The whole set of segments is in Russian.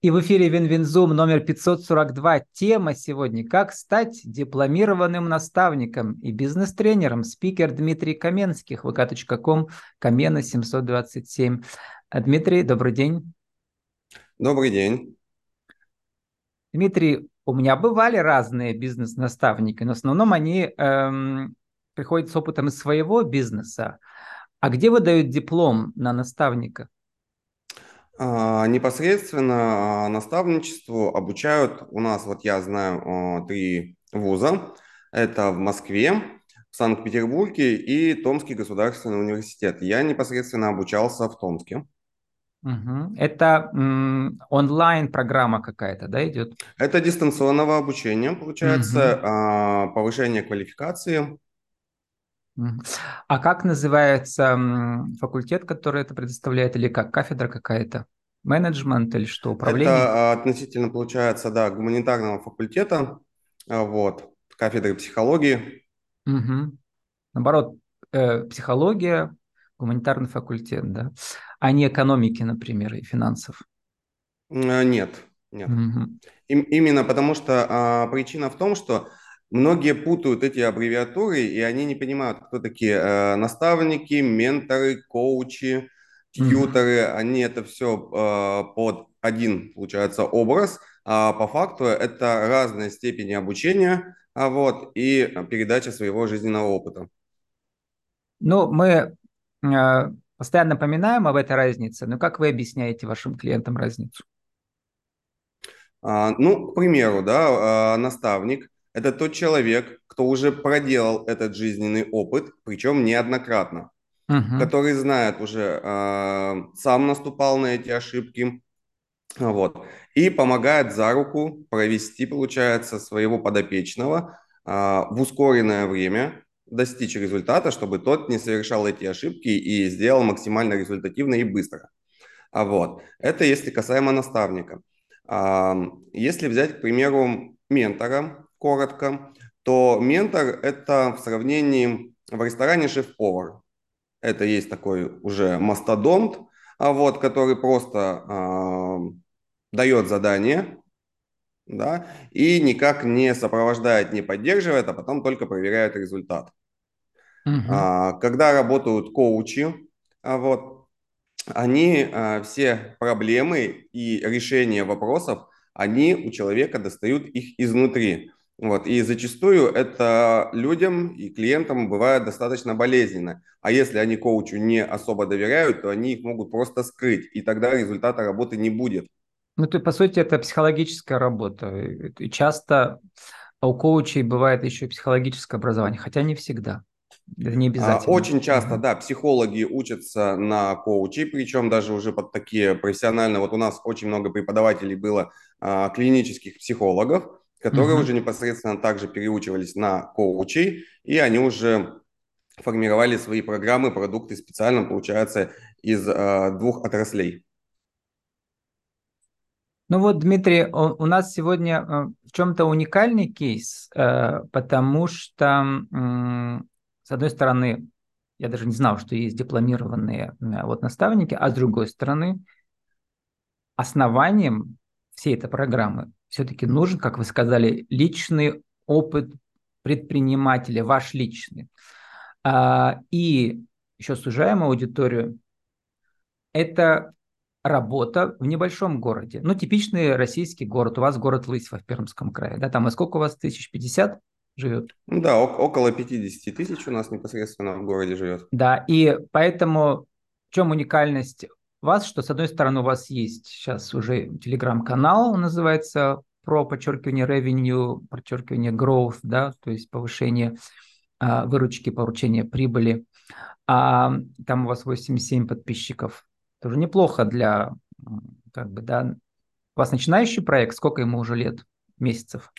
И в эфире Win-Win Zoom номер 542. Тема сегодня «Как стать дипломированным наставником и бизнес-тренером». Спикер Дмитрий Каменских, vk.com, kamena727. Дмитрий, добрый день. Добрый день. Дмитрий, у меня бывали разные бизнес-наставники, но в основном они эм, приходят с опытом из своего бизнеса. А где выдают диплом на наставника? А, непосредственно а, наставничеству обучают у нас, вот я знаю, а, три вуза. Это в Москве, в Санкт-Петербурге и Томский государственный университет. Я непосредственно обучался в Томске. Угу. Это онлайн-программа какая-то, да, идет? Это дистанционного обучения, получается, угу. повышение квалификации. А как называется факультет, который это предоставляет, или как кафедра какая-то? Менеджмент или что, управление? Это относительно, получается, да, гуманитарного факультета, а, вот, кафедры психологии. Угу. Наоборот, э, психология, гуманитарный факультет, да, а не экономики, например, и финансов. Э, нет, нет. Угу. И, именно потому что а, причина в том, что Многие путают эти аббревиатуры, и они не понимают, кто такие э, наставники, менторы, коучи, тьюторы. Mm-hmm. Они это все э, под один, получается, образ, а по факту это разные степени обучения а вот, и передача своего жизненного опыта. Ну, мы э, постоянно напоминаем об этой разнице, но как вы объясняете вашим клиентам разницу? А, ну, к примеру, да, а, наставник – это тот человек, кто уже проделал этот жизненный опыт, причем неоднократно, угу. который знает уже, э, сам наступал на эти ошибки, вот, и помогает за руку провести, получается, своего подопечного э, в ускоренное время, достичь результата, чтобы тот не совершал эти ошибки и сделал максимально результативно и быстро. А вот, это если касаемо наставника. Если взять, к примеру, ментора, коротко, то ментор – это в сравнении в ресторане шеф-повар. Это есть такой уже мастодонт, а вот, который просто э, дает задание, да, и никак не сопровождает, не поддерживает, а потом только проверяет результат. Угу. А, когда работают коучи, а вот, они а, все проблемы и решения вопросов, они у человека достают их изнутри. Вот, и зачастую это людям и клиентам бывает достаточно болезненно. А если они коучу не особо доверяют, то они их могут просто скрыть, и тогда результата работы не будет. Ну, то, по сути, это психологическая работа. И часто у коучей бывает еще и психологическое образование, хотя не всегда. Это не а, обязательно. Очень часто, да, психологи учатся на коучей, причем даже уже под такие профессиональные. Вот у нас очень много преподавателей было а, клинических психологов, которые угу. уже непосредственно также переучивались на коучей, и они уже формировали свои программы, продукты специально, получается, из э, двух отраслей. Ну вот, Дмитрий, у, нас сегодня э, в чем-то уникальный кейс, э, потому что, с одной стороны, я даже не знал, что есть дипломированные вот наставники, а с другой стороны, основанием всей этой программы все-таки нужен, как вы сказали, личный опыт предпринимателя, ваш личный. А, и еще сужаем аудиторию, это работа в небольшом городе. Ну, типичный российский город. У вас город Лысьва в Пермском крае. Да, там и сколько у вас? Тысяч пятьдесят живет? Да, около 50 тысяч у нас непосредственно в городе живет. Да, и поэтому в чем уникальность вас, что с одной стороны у вас есть сейчас уже телеграм-канал, называется про подчеркивание revenue, подчеркивание growth, да, то есть повышение а, выручки, получение прибыли. А там у вас 87 подписчиков. Тоже неплохо для, как бы, да. У вас начинающий проект, сколько ему уже лет, месяцев?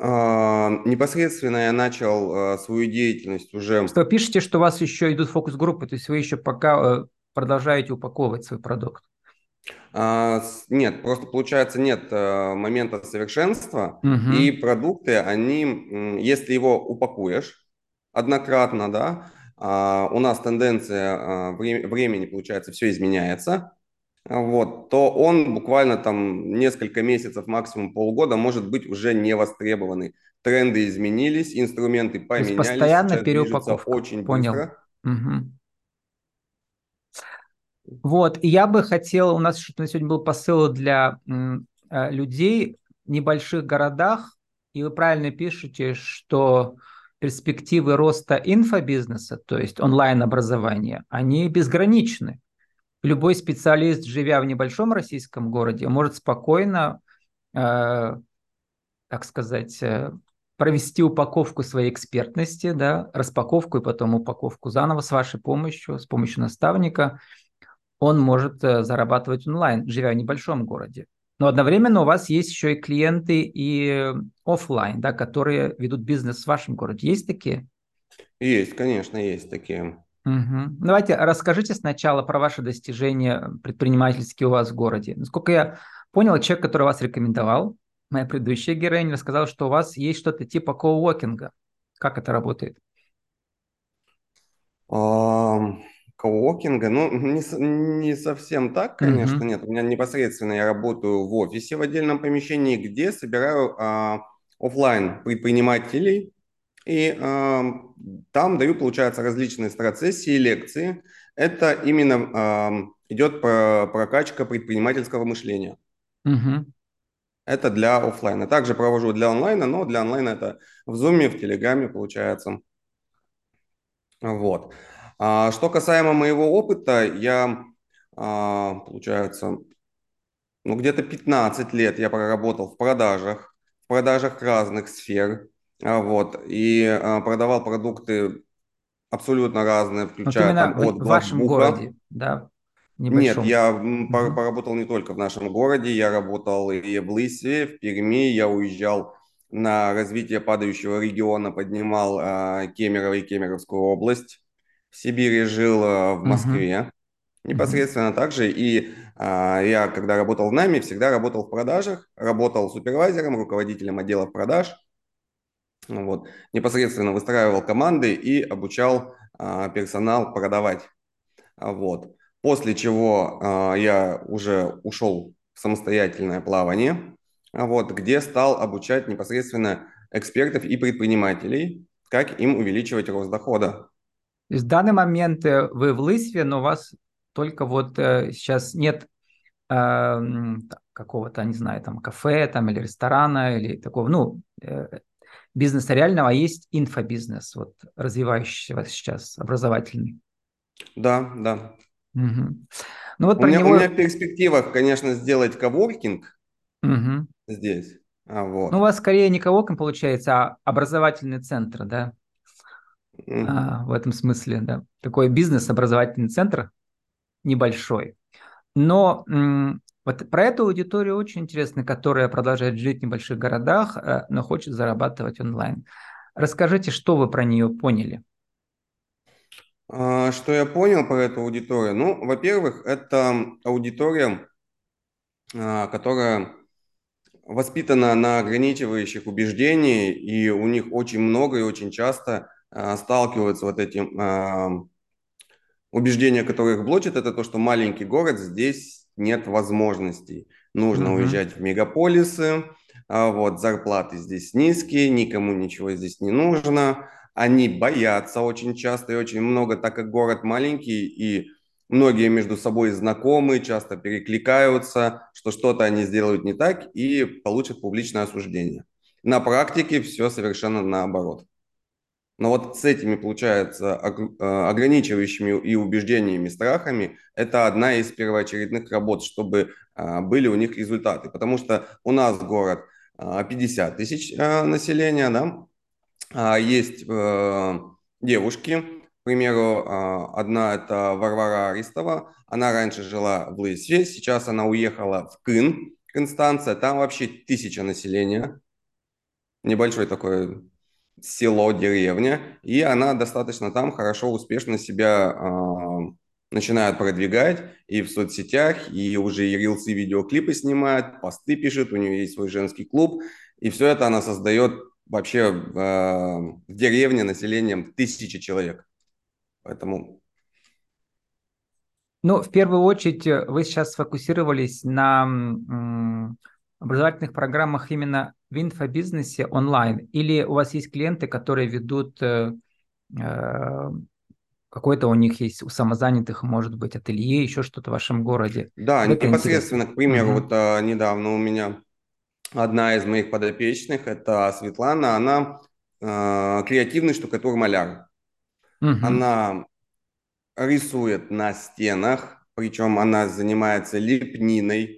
А, непосредственно я начал а, свою деятельность уже... Что пишете, что у вас еще идут фокус-группы, то есть вы еще пока э, продолжаете упаковывать свой продукт? А, нет, просто получается нет э, момента совершенства, угу. и продукты, они, если его упакуешь однократно, да, а, у нас тенденция а, времени, получается, все изменяется, вот, то он буквально там несколько месяцев, максимум полгода, может быть уже не востребованный. Тренды изменились, инструменты поменялись, То есть постоянно переупаковка. очень Понял. быстро. Угу. Вот, и я бы хотел, у нас что-то сегодня был посыл для э, людей в небольших городах, и вы правильно пишете, что перспективы роста инфобизнеса, то есть онлайн-образования, они безграничны. Любой специалист, живя в небольшом российском городе, может спокойно, э, так сказать, э, провести упаковку своей экспертности, да, распаковку и потом упаковку заново с вашей помощью, с помощью наставника – он может э, зарабатывать онлайн, живя в небольшом городе. Но одновременно у вас есть еще и клиенты и офлайн, да, которые ведут бизнес в вашем городе. Есть такие? Есть, конечно, есть такие. Угу. Давайте расскажите сначала про ваши достижения предпринимательские у вас в городе. Насколько я понял, человек, который вас рекомендовал, моя предыдущая героиня, рассказал, что у вас есть что-то типа коуокинга. Как это работает? Um... Коуокинга, ну, не, не совсем так, конечно, mm-hmm. нет. У меня непосредственно я работаю в офисе в отдельном помещении, где собираю а, офлайн предпринимателей, и а, там даю, получается, различные страцессии, лекции. Это именно а, идет про прокачка предпринимательского мышления. Mm-hmm. Это для офлайна. Также провожу для онлайна, но для онлайна это в Zoom, в Телеграме получается. Вот. А, что касаемо моего опыта, я, а, получается, ну, где-то 15 лет я проработал в продажах, в продажах разных сфер, а, вот, и продавал продукты абсолютно разные, включая вот там, от в вашем городе, да? Небольшом. Нет, я угу. поработал не только в нашем городе, я работал и в Лысьве, в Перми, я уезжал на развитие падающего региона, поднимал э, Кемерово и Кемеровскую область Сибири, жил э, в Москве. Uh-huh. Непосредственно uh-huh. так же. И а, я, когда работал в НАМИ, всегда работал в продажах, работал супервайзером, руководителем отдела продаж. Вот. Непосредственно выстраивал команды и обучал а, персонал продавать. Вот. После чего а, я уже ушел в самостоятельное плавание, вот, где стал обучать непосредственно экспертов и предпринимателей, как им увеличивать рост дохода. То есть в данный момент э, вы в Лысве, но у вас только вот э, сейчас нет э, какого-то, не знаю, там кафе там, или ресторана, или такого, ну, э, бизнеса реального, а есть инфобизнес, вот развивающийся сейчас, образовательный. Да, да. Угу. Ну, вот у, меня, него... у меня в перспективах, конечно, сделать коворкинг угу. здесь. А, вот. Ну, у вас скорее не коворкинг получается, а образовательный центр, да? А, в этом смысле, да. Такой бизнес-образовательный центр небольшой. Но м- вот про эту аудиторию очень интересно, которая продолжает жить в небольших городах, э, но хочет зарабатывать онлайн. Расскажите, что вы про нее поняли? А, что я понял про эту аудиторию? Ну, во-первых, это аудитория, а, которая воспитана на ограничивающих убеждениях, и у них очень много и очень часто а, сталкиваются вот этим а, убеждения, которые их блочат, это то, что маленький город, здесь нет возможностей. Нужно mm-hmm. уезжать в мегаполисы, а вот зарплаты здесь низкие, никому ничего здесь не нужно. Они боятся очень часто и очень много, так как город маленький и многие между собой знакомы, часто перекликаются, что что-то они сделают не так и получат публичное осуждение. На практике все совершенно наоборот. Но вот с этими, получается, э, ограничивающими и убеждениями, страхами, это одна из первоочередных работ, чтобы а, были у них результаты. Потому что у нас город 50 а, тысяч а, населения, да, есть э, девушки, к примеру, одна это Варвара Аристова, она раньше жила в Лысве, сейчас она уехала в Кын, Констанция, там вообще тысяча населения, небольшой такой село, деревня, и она достаточно там хорошо, успешно себя э, начинает продвигать и в соцсетях, и уже и рилсы, видеоклипы снимает, посты пишет, у нее есть свой женский клуб, и все это она создает вообще э, в деревне населением тысячи человек. Поэтому... Ну, в первую очередь, э, вы сейчас сфокусировались на образовательных программах именно в инфобизнесе онлайн? Или у вас есть клиенты, которые ведут э, э, какой-то у них есть у самозанятых, может быть, ателье, еще что-то в вашем городе? Да, Это непосредственно, интересно. к примеру, угу. вот а, недавно у меня одна из моих подопечных, это Светлана, она а, креативный штукатур-маляр. Угу. Она рисует на стенах, причем она занимается лепниной,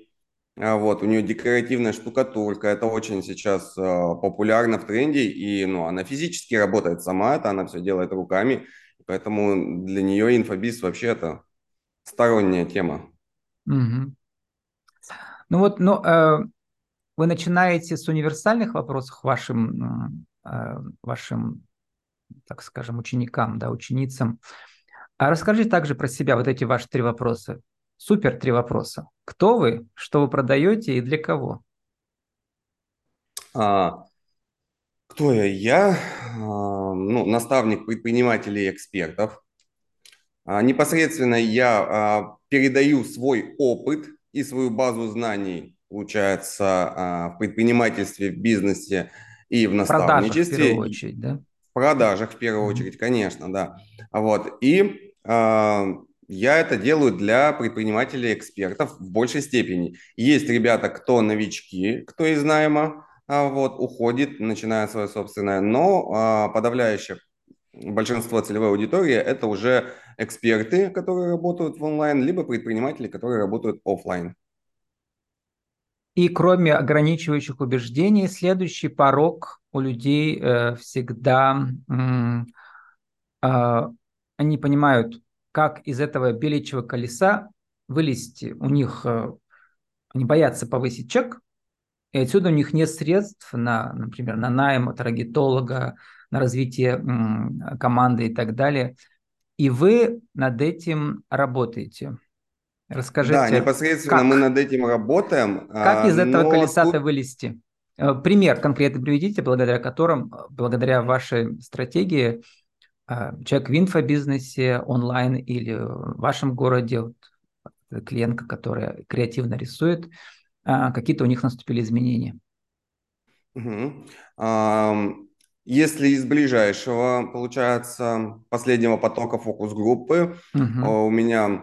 вот, у нее декоративная штукатурка, это очень сейчас э, популярно в тренде, и ну, она физически работает сама, это она все делает руками, поэтому для нее инфобиз вообще это сторонняя тема. Угу. Ну вот, ну, э, вы начинаете с универсальных вопросов вашим, э, вашим, так скажем, ученикам, да, ученицам. А расскажите также про себя, вот эти ваши три вопроса. Супер три вопроса. Кто вы, что вы продаете и для кого? А, кто я? Я а, ну, наставник предпринимателей и экспертов. А, непосредственно я а, передаю свой опыт и свою базу знаний, получается, а, в предпринимательстве, в бизнесе и в наставничестве. В продажах, в первую очередь, да? В продажах, в первую очередь, конечно, да. Вот. И а, я это делаю для предпринимателей, экспертов в большей степени. Есть ребята, кто новички, кто из найма, а, вот, уходит, начинает свое собственное, но а, подавляющее большинство целевой аудитории – это уже эксперты, которые работают в онлайн, либо предприниматели, которые работают офлайн. И кроме ограничивающих убеждений, следующий порог у людей э, всегда э, они понимают, как из этого беличьего колеса вылезти. У них э, они боятся повысить чек, и отсюда у них нет средств на, например, на найм таргетолога, на развитие команды и так далее. И вы над этим работаете. Расскажите. Да, непосредственно как? мы над этим работаем. Как из этого колеса-то вылезти? Э, пример конкретно приведите, благодаря которым, благодаря вашей стратегии, а, человек в инфобизнесе онлайн или в вашем городе, вот, клиентка, которая креативно рисует, а, какие-то у них наступили изменения? Угу. Если из ближайшего, получается, последнего потока фокус-группы, угу. у меня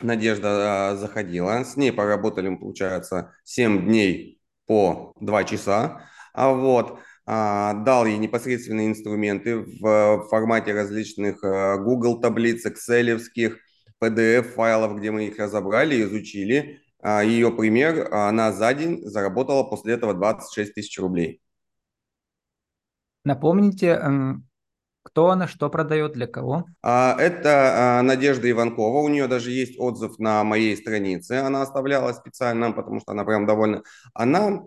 Надежда заходила, с ней поработали, получается, 7 дней по 2 часа. А вот а, дал ей непосредственные инструменты в формате различных а, Google таблиц, Excel, PDF файлов, где мы их разобрали, изучили. А, Ее пример, она за день заработала после этого 26 тысяч рублей. Напомните, кто она, что продает, для кого? Это Надежда Иванкова. У нее даже есть отзыв на моей странице. Она оставляла специально, потому что она прям довольна. Она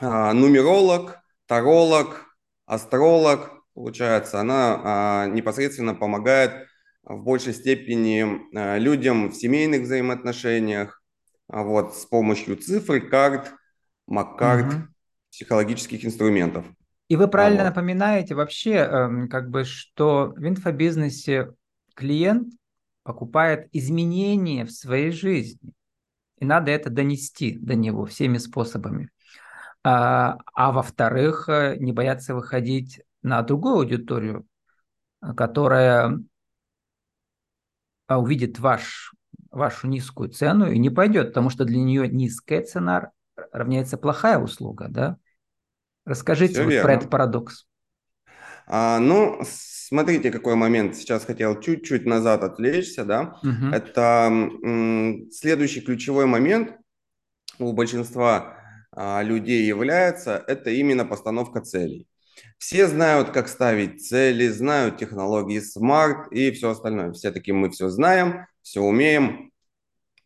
нумеролог, таролог, астролог, получается, она а, непосредственно помогает в большей степени а, людям в семейных взаимоотношениях, а, вот, с помощью цифр, карт, маккарт, угу. психологических инструментов. И вы правильно вот. напоминаете вообще, э, как бы, что в инфобизнесе клиент покупает изменения в своей жизни. И надо это донести до него всеми способами. А, а во-вторых, э, не бояться выходить на другую аудиторию, которая а, увидит ваш, вашу низкую цену и не пойдет, потому что для нее низкая цена равняется плохая услуга, да? Расскажите вот про этот парадокс. А, ну, смотрите, какой момент. Сейчас хотел чуть-чуть назад отвлечься, да. Угу. Это следующий ключевой момент у большинства людей является, это именно постановка целей. Все знают, как ставить цели, знают технологии SMART и все остальное. Все таки мы все знаем, все умеем,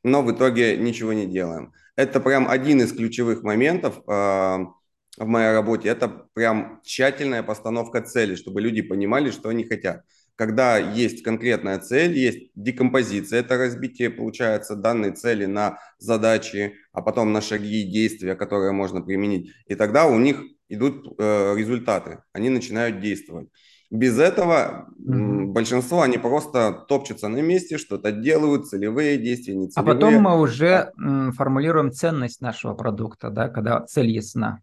но в итоге ничего не делаем. Это прям один из ключевых моментов э, в моей работе. Это прям тщательная постановка цели, чтобы люди понимали, что они хотят когда есть конкретная цель, есть декомпозиция, это разбитие, получается, данной цели на задачи, а потом на шаги и действия, которые можно применить. И тогда у них идут э, результаты, они начинают действовать. Без этого mm-hmm. большинство, они просто топчутся на месте, что-то делают, целевые действия, не целевые. А потом мы уже формулируем ценность нашего продукта, да, когда цель ясна.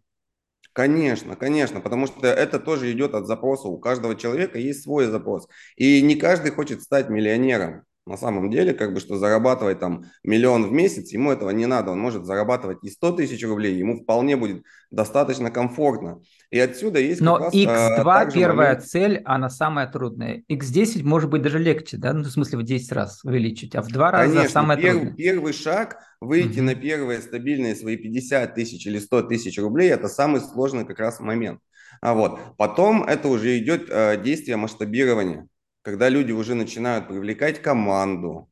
Конечно, конечно, потому что это тоже идет от запроса. У каждого человека есть свой запрос. И не каждый хочет стать миллионером. На самом деле, как бы, что зарабатывать там миллион в месяц, ему этого не надо. Он может зарабатывать и 100 тысяч рублей, ему вполне будет достаточно комфортно. И отсюда есть Но раз, X2 а, первая момент... цель, она самая трудная. X10 может быть даже легче, да? Ну, в смысле в 10 раз увеличить, а в 2 раза Конечно, самое пер, трудное. Первый шаг, выйти угу. на первые стабильные свои 50 тысяч или 100 тысяч рублей, это самый сложный как раз момент. А вот. Потом это уже идет э, действие масштабирования когда люди уже начинают привлекать команду,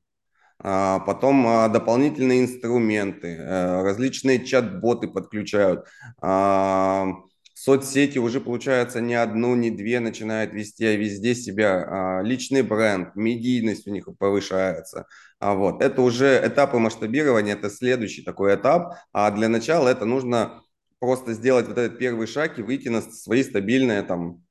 а, потом а, дополнительные инструменты, э, различные чат-боты подключают, а, соцсети уже, получается, не одну, не две начинают вести, а везде себя, личный бренд, медийность у них повышается. Вот. Это уже этапы масштабирования, это следующий такой этап, а для начала это нужно просто сделать вот этот первый шаг и выйти на свои стабильные там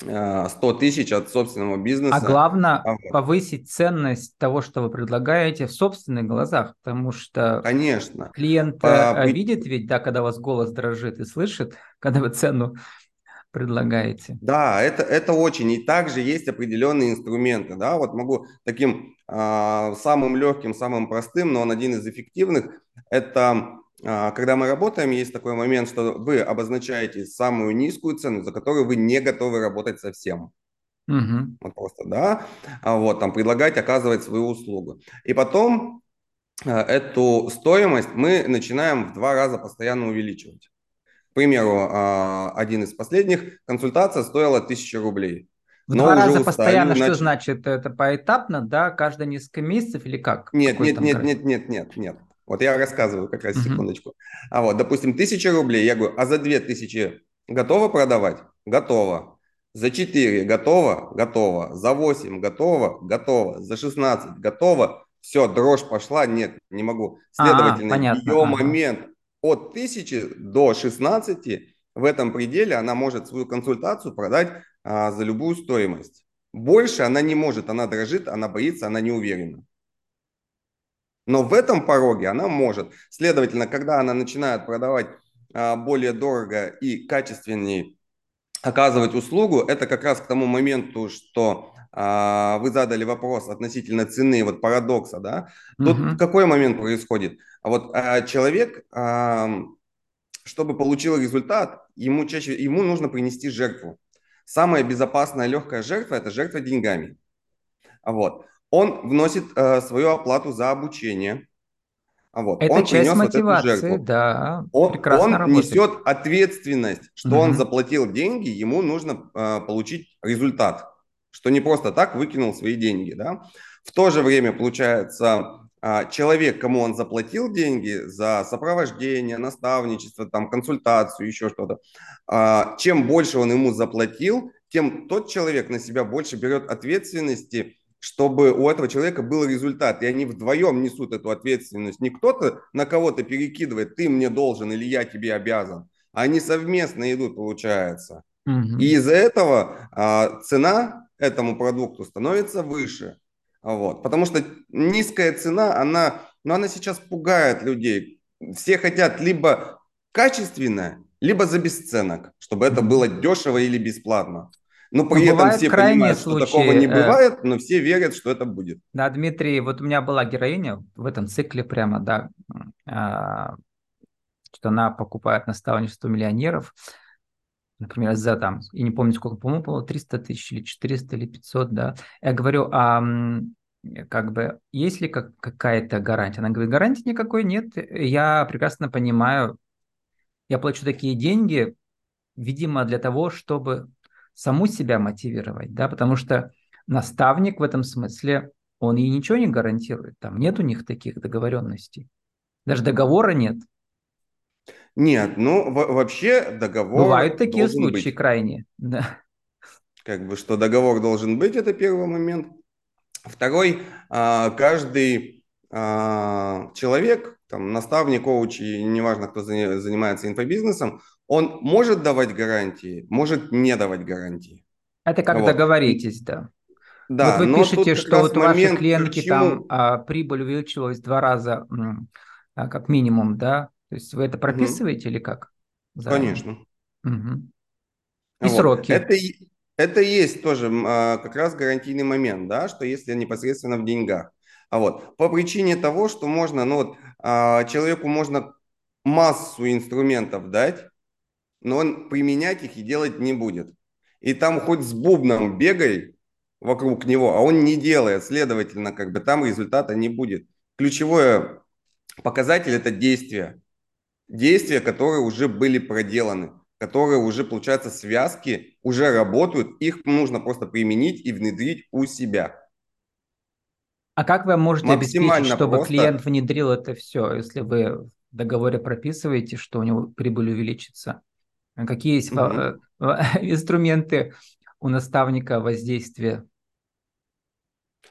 100 тысяч от собственного бизнеса. А главное а повысить ценность того, что вы предлагаете в собственных глазах, потому что Конечно. клиент. Э, видит ведь, да, когда у вас голос дрожит и слышит, когда вы цену предлагаете. Да, это, это очень. И также есть определенные инструменты. Да? Вот могу таким э, самым легким, самым простым, но он один из эффективных, это а, когда мы работаем, есть такой момент, что вы обозначаете самую низкую цену, за которую вы не готовы работать совсем. Угу. Вот просто, да, а вот там предлагать, оказывать свою услугу. И потом а, эту стоимость мы начинаем в два раза постоянно увеличивать. К примеру, один из последних консультация стоила 1000 рублей. В Но два раза устали, постоянно, значит... что значит? Это поэтапно, да, каждые несколько месяцев или как? Нет, нет, нет, нет, нет, нет, нет. Вот я рассказываю как раз, секундочку. А вот, допустим, тысяча рублей, я говорю, а за две тысячи готово продавать? Готово. За 4 готово? Готово. За 8 готово? Готово. За 16 готово? Все, дрожь пошла? Нет, не могу. А, Следовательно, а, понятно, ее ага. момент от 1000 до 16 в этом пределе она может свою консультацию продать а, за любую стоимость. Больше она не может, она дрожит, она боится, она не уверена. Но в этом пороге она может. Следовательно, когда она начинает продавать а, более дорого и качественнее оказывать услугу, это как раз к тому моменту, что а, вы задали вопрос относительно цены, вот парадокса, да? Тут угу. какой момент происходит? А вот а, человек, а, чтобы получил результат, ему чаще ему нужно принести жертву. Самая безопасная легкая жертва – это жертва деньгами. Вот он вносит э, свою оплату за обучение. Вот. Это он часть мотивации, вот да. Он, он несет ответственность, что угу. он заплатил деньги, ему нужно э, получить результат, что не просто так выкинул свои деньги. Да? В то же время, получается, э, человек, кому он заплатил деньги за сопровождение, наставничество, там, консультацию, еще что-то, э, чем больше он ему заплатил, тем тот человек на себя больше берет ответственности чтобы у этого человека был результат, и они вдвоем несут эту ответственность. Не кто-то на кого-то перекидывает, ты мне должен или я тебе обязан, а они совместно идут, получается. Угу. И из-за этого а, цена этому продукту становится выше. Вот. Потому что низкая цена, она, ну, она сейчас пугает людей. Все хотят либо качественно, либо за бесценок, чтобы это было дешево или бесплатно. Но при но этом все понимают, случаи, что такого не э, бывает, но все верят, что это будет. Да, Дмитрий, вот у меня была героиня в этом цикле прямо, да, а, что она покупает наставничество миллионеров, например, за там, я не помню сколько, по-моему, 300 тысяч или 400 или 500, да. Я говорю, а как бы есть ли как, какая-то гарантия? Она говорит, гарантии никакой нет. Я прекрасно понимаю, я плачу такие деньги, видимо, для того, чтобы саму себя мотивировать, да, потому что наставник в этом смысле, он ей ничего не гарантирует, там нет у них таких договоренностей, даже договора нет. Нет, ну вообще договор Бывают такие случаи быть. крайне, да. Как бы, что договор должен быть, это первый момент. Второй, а, каждый а, человек, там, наставник, коуч, и неважно, кто занимается инфобизнесом, он может давать гарантии, может не давать гарантии. Это как вот. договоритесь, да. Да, вот вы пишете, что вот у вашей клиентки там а, прибыль увеличилась в два раза, а, как минимум, да? То есть вы это прописываете угу. или как? Заранее? Конечно. Угу. И вот. сроки. Это, это есть тоже а, как раз гарантийный момент, да, что если непосредственно в деньгах. А вот по причине того, что можно, ну вот а, человеку можно массу инструментов дать, но он применять их и делать не будет. И там хоть с бубном бегай вокруг него, а он не делает, следовательно, как бы там результата не будет. Ключевой показатель – это действия. Действия, которые уже были проделаны, которые уже, получается, связки уже работают, их нужно просто применить и внедрить у себя. А как вы можете обеспечить, чтобы просто... клиент внедрил это все, если вы в договоре прописываете, что у него прибыль увеличится? Какие есть угу. инструменты у наставника воздействия?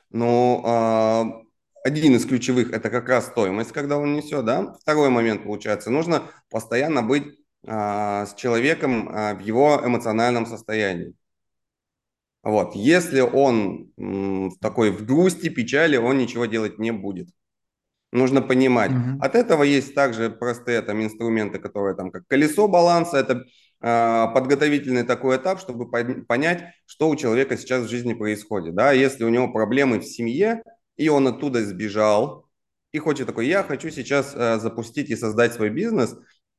Ну, а, один из ключевых – это как раз стоимость, когда он несет, да. Второй момент, получается, нужно постоянно быть а, с человеком в его эмоциональном состоянии. Вот. Если он в такой в грусти, печали, он ничего делать не будет. Нужно понимать. Mm-hmm. От этого есть также простые там инструменты, которые там как колесо баланса, это э, подготовительный такой этап, чтобы понять, что у человека сейчас в жизни происходит. Да? Если у него проблемы в семье, и он оттуда сбежал, и хочет такой, я хочу сейчас э, запустить и создать свой бизнес,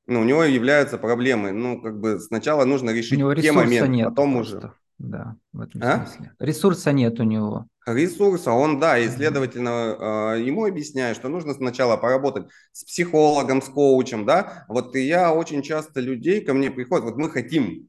ну, у него являются проблемы. Ну, как бы сначала нужно решить те моменты, нет потом просто. уже. Да, в этом а? смысле. Ресурса нет у него. Ресурса, он, да, и, следовательно, ему объясняю, что нужно сначала поработать с психологом, с коучем, да. Вот я очень часто людей ко мне приходят, вот мы хотим,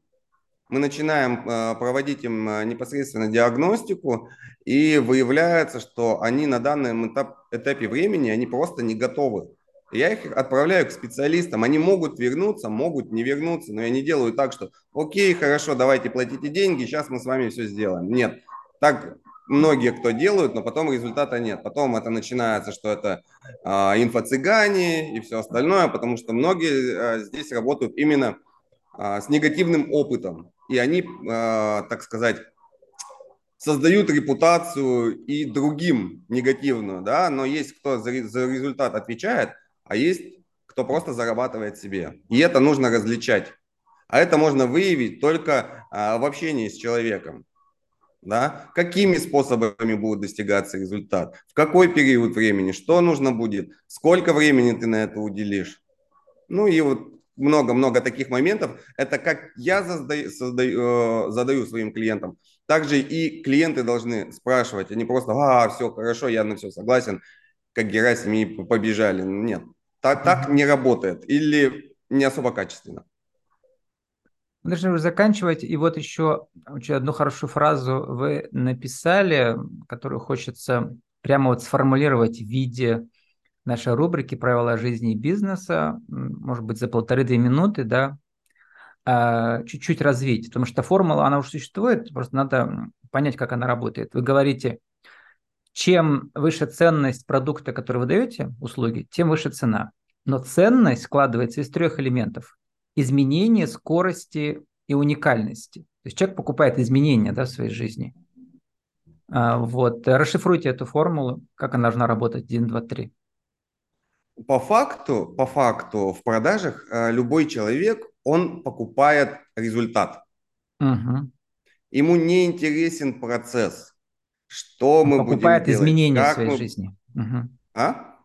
мы начинаем а, проводить им непосредственно диагностику, и выявляется, что они на данном этап, этапе времени, они просто не готовы. Я их отправляю к специалистам. Они могут вернуться, могут не вернуться, но я не делаю так, что окей, хорошо, давайте платите деньги, сейчас мы с вами все сделаем. Нет, так многие кто делают, но потом результата нет. Потом это начинается, что это э, инфо-цыгане и все остальное, потому что многие э, здесь работают именно э, с негативным опытом. И они, э, так сказать, создают репутацию и другим негативную, да, но есть кто за, за результат отвечает – а есть кто просто зарабатывает себе. И это нужно различать. А это можно выявить только а, в общении с человеком. Да? Какими способами будет достигаться результат, в какой период времени, что нужно будет, сколько времени ты на это уделишь. Ну и вот много-много таких моментов. Это как я создаю, создаю, э, задаю своим клиентам. Также и клиенты должны спрашивать, они просто, а, все хорошо, я на все согласен, как Герасим, и побежали. Нет, так, так не работает или не особо качественно. Мы должны уже заканчивать. И вот еще одну хорошую фразу вы написали, которую хочется прямо вот сформулировать в виде нашей рубрики «Правила жизни и бизнеса», может быть, за полторы-две минуты, да, а, чуть-чуть развить, потому что формула, она уже существует, просто надо понять, как она работает. Вы говорите, чем выше ценность продукта, который вы даете, услуги, тем выше цена. Но ценность складывается из трех элементов. Изменение скорости и уникальности. То есть человек покупает изменения да, в своей жизни. А, вот. Расшифруйте эту формулу, как она должна работать 1, 2, 3. По факту, по факту в продажах э, любой человек, он покупает результат. Угу. Ему не интересен процесс. Что Он мы покупает будем изменения делать? в своей мы... жизни. Угу. А?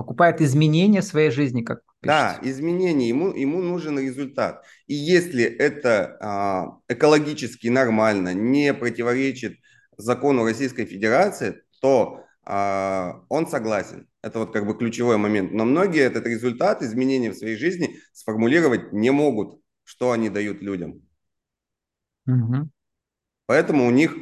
Покупает изменения в своей жизни, как пишется. Да, изменения. Ему, ему нужен результат. И если это а, экологически нормально, не противоречит закону Российской Федерации, то а, он согласен. Это вот как бы ключевой момент. Но многие этот результат изменения в своей жизни сформулировать не могут, что они дают людям. Угу. Поэтому у них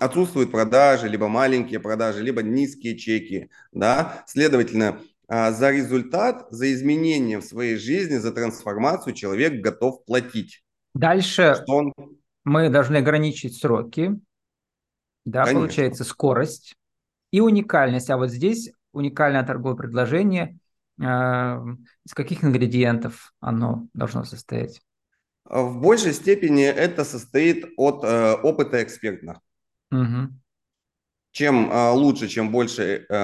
отсутствуют продажи, либо маленькие продажи, либо низкие чеки, да, следовательно, а, за результат, за изменения в своей жизни, за трансформацию человек готов платить. Дальше что он... мы должны ограничить сроки, да, Конечно. получается скорость и уникальность. А вот здесь уникальное торговое предложение, э, из каких ингредиентов оно должно состоять? В большей степени это состоит от э, опыта экспертных. Угу. Чем э, лучше, чем больше э,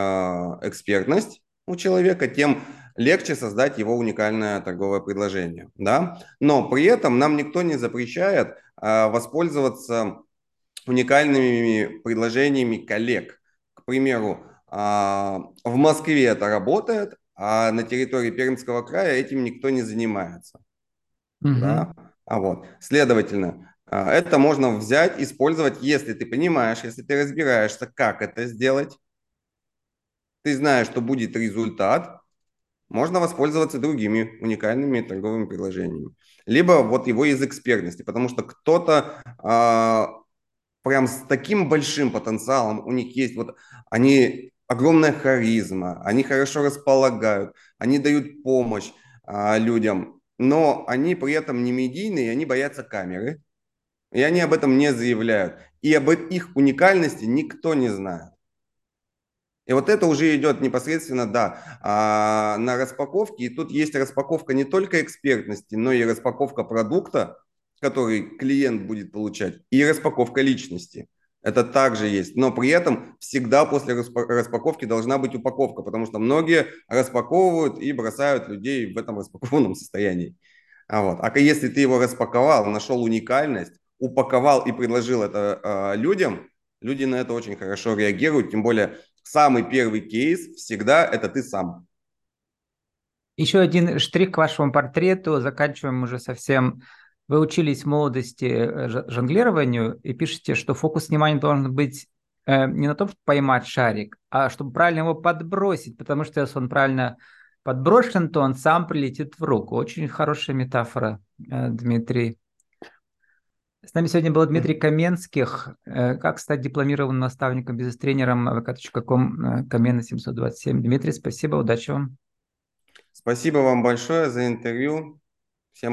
экспертность у человека, тем легче создать его уникальное торговое предложение. Да? Но при этом нам никто не запрещает э, воспользоваться уникальными предложениями коллег. К примеру, э, в Москве это работает, а на территории Пермского края этим никто не занимается. Угу. Да? А вот, следовательно, а, это можно взять, использовать, если ты понимаешь, если ты разбираешься, как это сделать, ты знаешь, что будет результат, можно воспользоваться другими уникальными торговыми предложениями. Либо вот его из экспертности, потому что кто-то а, прям с таким большим потенциалом, у них есть вот, они огромная харизма, они хорошо располагают, они дают помощь а, людям, но они при этом не медийные, они боятся камеры, и они об этом не заявляют. И об их уникальности никто не знает. И вот это уже идет непосредственно, да, а, на распаковке. И тут есть распаковка не только экспертности, но и распаковка продукта, который клиент будет получать, и распаковка личности. Это также есть. Но при этом всегда после распаковки должна быть упаковка, потому что многие распаковывают и бросают людей в этом распакованном состоянии. А, вот. а если ты его распаковал, нашел уникальность, упаковал и предложил это э, людям, люди на это очень хорошо реагируют. Тем более самый первый кейс всегда это ты сам. Еще один штрих к вашему портрету. Заканчиваем уже совсем вы учились в молодости э, жонглированию и пишете, что фокус внимания должен быть э, не на том, чтобы поймать шарик, а чтобы правильно его подбросить, потому что если он правильно подброшен, то он сам прилетит в руку. Очень хорошая метафора, э, Дмитрий. С нами сегодня был Дмитрий Каменских. Как стать дипломированным наставником, бизнес-тренером vk.com, Камена 727. Дмитрий, спасибо, удачи вам. Спасибо вам большое за интервью.